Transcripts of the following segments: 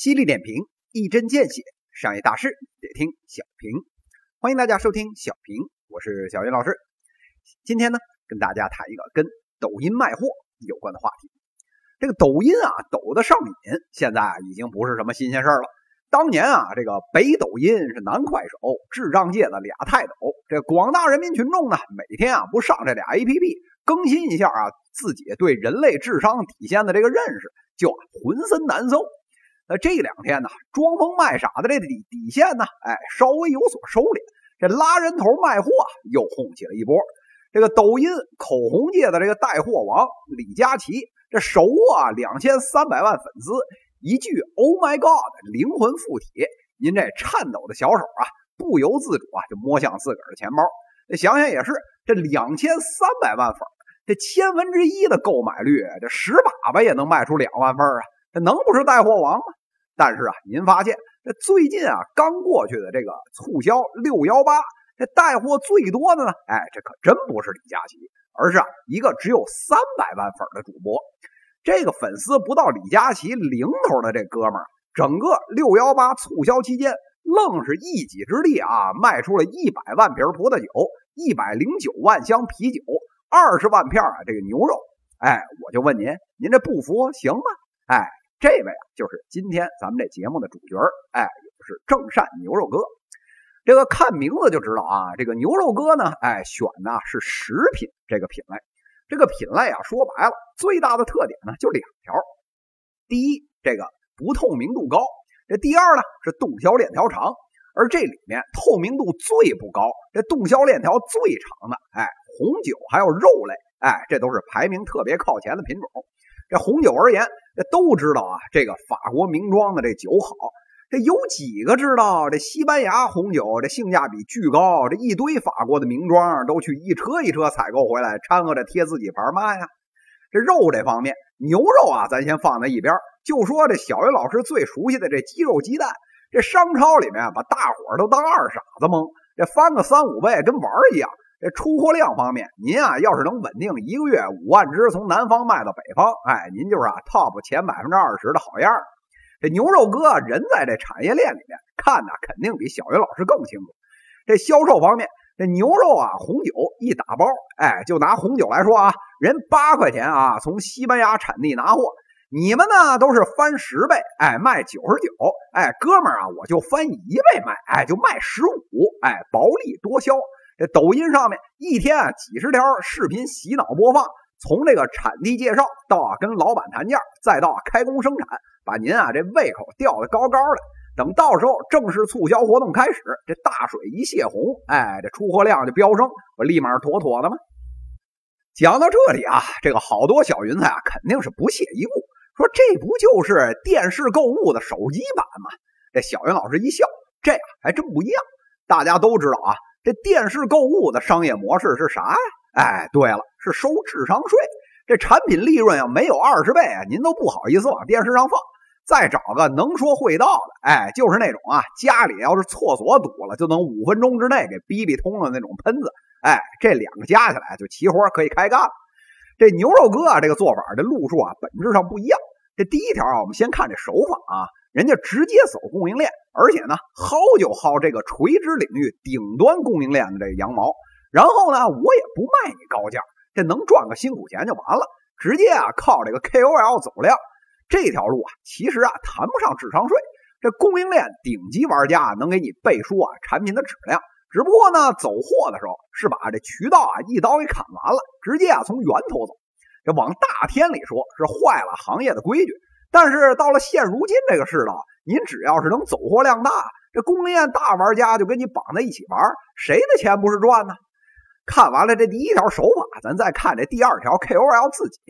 犀利点评，一针见血，商业大事得听小平。欢迎大家收听小平，我是小云老师。今天呢，跟大家谈一个跟抖音卖货有关的话题。这个抖音啊，抖的上瘾，现在已经不是什么新鲜事了。当年啊，这个北抖音是南快手，智障界的俩泰斗。这广大人民群众呢，每天啊不上这俩 APP 更新一下啊，自己对人类智商底线的这个认识，就浑身难受。那这两天呢，装疯卖傻的这底底线呢，哎，稍微有所收敛。这拉人头卖货又红起了一波。这个抖音口红界的这个带货王李佳琦。这手握两千三百万粉丝，一句 “Oh my God”，灵魂附体，您这颤抖的小手啊，不由自主啊就摸向自个儿的钱包。想想也是，这两千三百万粉，这千分之一的购买率，这十粑粑也能卖出两万份啊，这能不是带货王吗？但是啊，您发现这最近啊刚过去的这个促销六幺八，这带货最多的呢，哎，这可真不是李佳琦。而是啊，一个只有三百万粉的主播，这个粉丝不到李佳琦零头的这哥们儿，整个六幺八促销期间，愣是一己之力啊，卖出了一百万瓶葡萄酒，一百零九万箱啤酒，二十万片啊这个牛肉。哎，我就问您，您这不服行吗？哎，这位啊，就是今天咱们这节目的主角哎，是正善牛肉哥。这个看名字就知道啊，这个牛肉哥呢，哎，选的是食品这个品类。这个品类啊，说白了，最大的特点呢就两条：第一，这个不透明度高；这第二呢是动销链条长。而这里面透明度最不高，这动销链条最长的，哎，红酒还有肉类，哎，这都是排名特别靠前的品种。这红酒而言，这都知道啊，这个法国名庄的这酒好。这有几个知道这西班牙红酒这性价比巨高？这一堆法国的名庄都去一车一车采购回来，掺和着贴自己牌卖呀。这肉这方面，牛肉啊，咱先放在一边，就说这小云老师最熟悉的这鸡肉鸡蛋。这商超里面把大伙都当二傻子蒙，这翻个三五倍跟玩一样。这出货量方面，您啊要是能稳定一个月五万只从南方卖到北方，哎，您就是啊 top 前百分之二十的好样。这牛肉哥人在这产业链里面看呢，肯定比小云老师更清楚。这销售方面，这牛肉啊，红酒一打包，哎，就拿红酒来说啊，人八块钱啊，从西班牙产地拿货，你们呢都是翻十倍，哎，卖九十九，哎，哥们儿啊，我就翻一倍卖，哎，就卖十五，哎，薄利多销。这抖音上面一天啊几十条视频洗脑播放，从这个产地介绍到啊跟老板谈价，再到开工生产。把您啊这胃口吊得高高的，等到时候正式促销活动开始，这大水一泄洪，哎，这出货量就飙升，我立马妥妥的吗？讲到这里啊，这个好多小云彩啊肯定是不屑一顾，说这不就是电视购物的手机版吗？这小云老师一笑，这还真不一样。大家都知道啊，这电视购物的商业模式是啥呀？哎，对了，是收智商税。这产品利润要没有二十倍啊，您都不好意思往电视上放。再找个能说会道的，哎，就是那种啊，家里要是厕所堵了，就能五分钟之内给逼逼通了那种喷子，哎，这两个加起来就齐活可以开干了。这牛肉哥啊，这个做法这路数啊，本质上不一样。这第一条啊，我们先看这手法啊，人家直接走供应链，而且呢，薅就薅这个垂直领域顶端供应链的这个羊毛，然后呢，我也不卖你高价。这能赚个辛苦钱就完了，直接啊靠这个 KOL 走量，这条路啊其实啊谈不上智商税。这供应链顶级玩家能给你背书啊产品的质量，只不过呢走货的时候是把这渠道啊一刀给砍完了，直接啊从源头走。这往大天里说是坏了行业的规矩，但是到了现如今这个世道，您只要是能走货量大，这供应链大玩家就跟你绑在一起玩，谁的钱不是赚呢？看完了这第一条手法，咱再看这第二条 KOL 自己。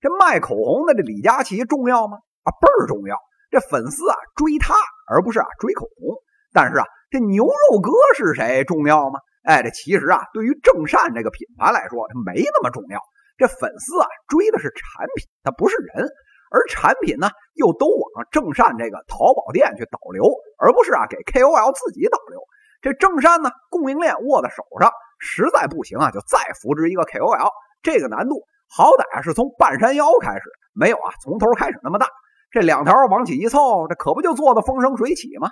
这卖口红的这李佳琦重要吗？啊，倍儿重要。这粉丝啊追他，而不是啊追口红。但是啊，这牛肉哥是谁重要吗？哎，这其实啊，对于正善这个品牌来说，它没那么重要。这粉丝啊追的是产品，它不是人。而产品呢，又都往正善这个淘宝店去导流，而不是啊给 KOL 自己导流。这正善呢，供应链握在手上。实在不行啊，就再扶植一个 KOL，这个难度好歹是从半山腰开始，没有啊从头开始那么大。这两条往起一凑，这可不就做的风生水起吗？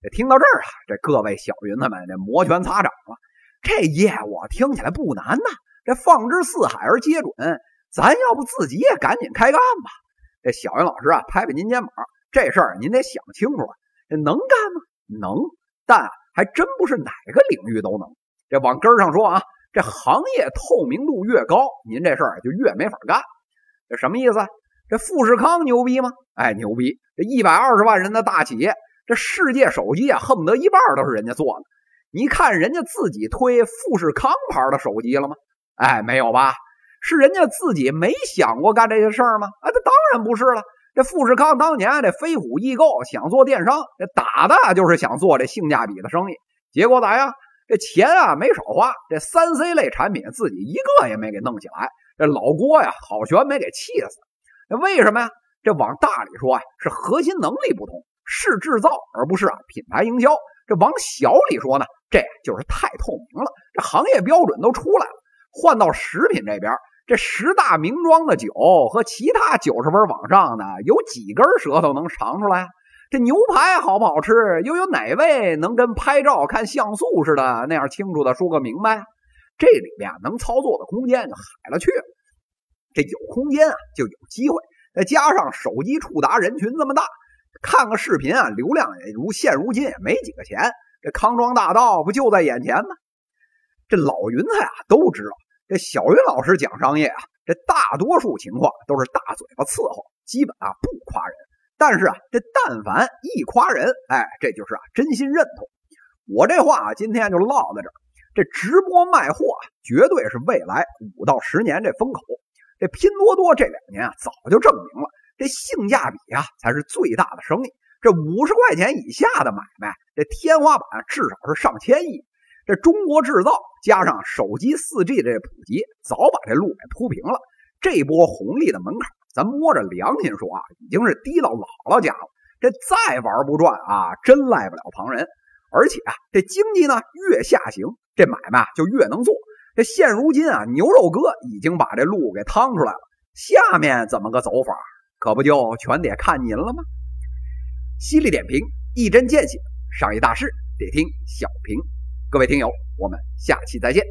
这听到这儿啊，这各位小云子们这摩拳擦掌了。这业务听起来不难呐，这放之四海而皆准，咱要不自己也赶紧开干吧？这小云老师啊，拍拍您肩膀，这事儿您得想清楚了，这能干吗？能，但还真不是哪个领域都能。这往根儿上说啊，这行业透明度越高，您这事儿就越没法干。这什么意思？这富士康牛逼吗？哎，牛逼！这一百二十万人的大企业，这世界手机啊，恨不得一半都是人家做的。你看人家自己推富士康牌的手机了吗？哎，没有吧？是人家自己没想过干这些事儿吗？啊，这当然不是了。这富士康当年这飞虎易购想做电商，这打的就是想做这性价比的生意。结果咋样？这钱啊没少花，这三 C 类产品自己一个也没给弄起来。这老郭呀，好悬没给气死。那为什么呀？这往大里说啊，是核心能力不同，是制造而不是啊品牌营销。这往小里说呢？这就是太透明了，这行业标准都出来了。换到食品这边，这十大名庄的酒和其他九十分往上的，有几根舌头能尝出来？这牛排好不好吃，又有哪位能跟拍照看像素似的那样清楚的说个明白？这里面能操作的空间就海了去了。这有空间啊，就有机会。再加上手机触达人群这么大，看个视频啊，流量也如现如今也没几个钱。这康庄大道不就在眼前吗？这老云彩啊都知道，这小云老师讲商业啊，这大多数情况都是大嘴巴伺候，基本啊不夸人。但是啊，这但凡一夸人，哎，这就是啊真心认同。我这话啊今天就唠在这。这直播卖货啊，绝对是未来五到十年这风口。这拼多多这两年啊，早就证明了，这性价比啊才是最大的生意。这五十块钱以下的买卖，这天花板至少是上千亿。这中国制造加上手机四 G 这普及，早把这路给铺平了。这波红利的门槛，咱摸着良心说啊，已经是低到姥姥家了。这再玩不转啊，真赖不了旁人。而且啊，这经济呢越下行，这买卖就越能做。这现如今啊，牛肉哥已经把这路给趟出来了。下面怎么个走法，可不就全得看您了吗？犀利点评，一针见血，商业大事得听小平。各位听友，我们下期再见。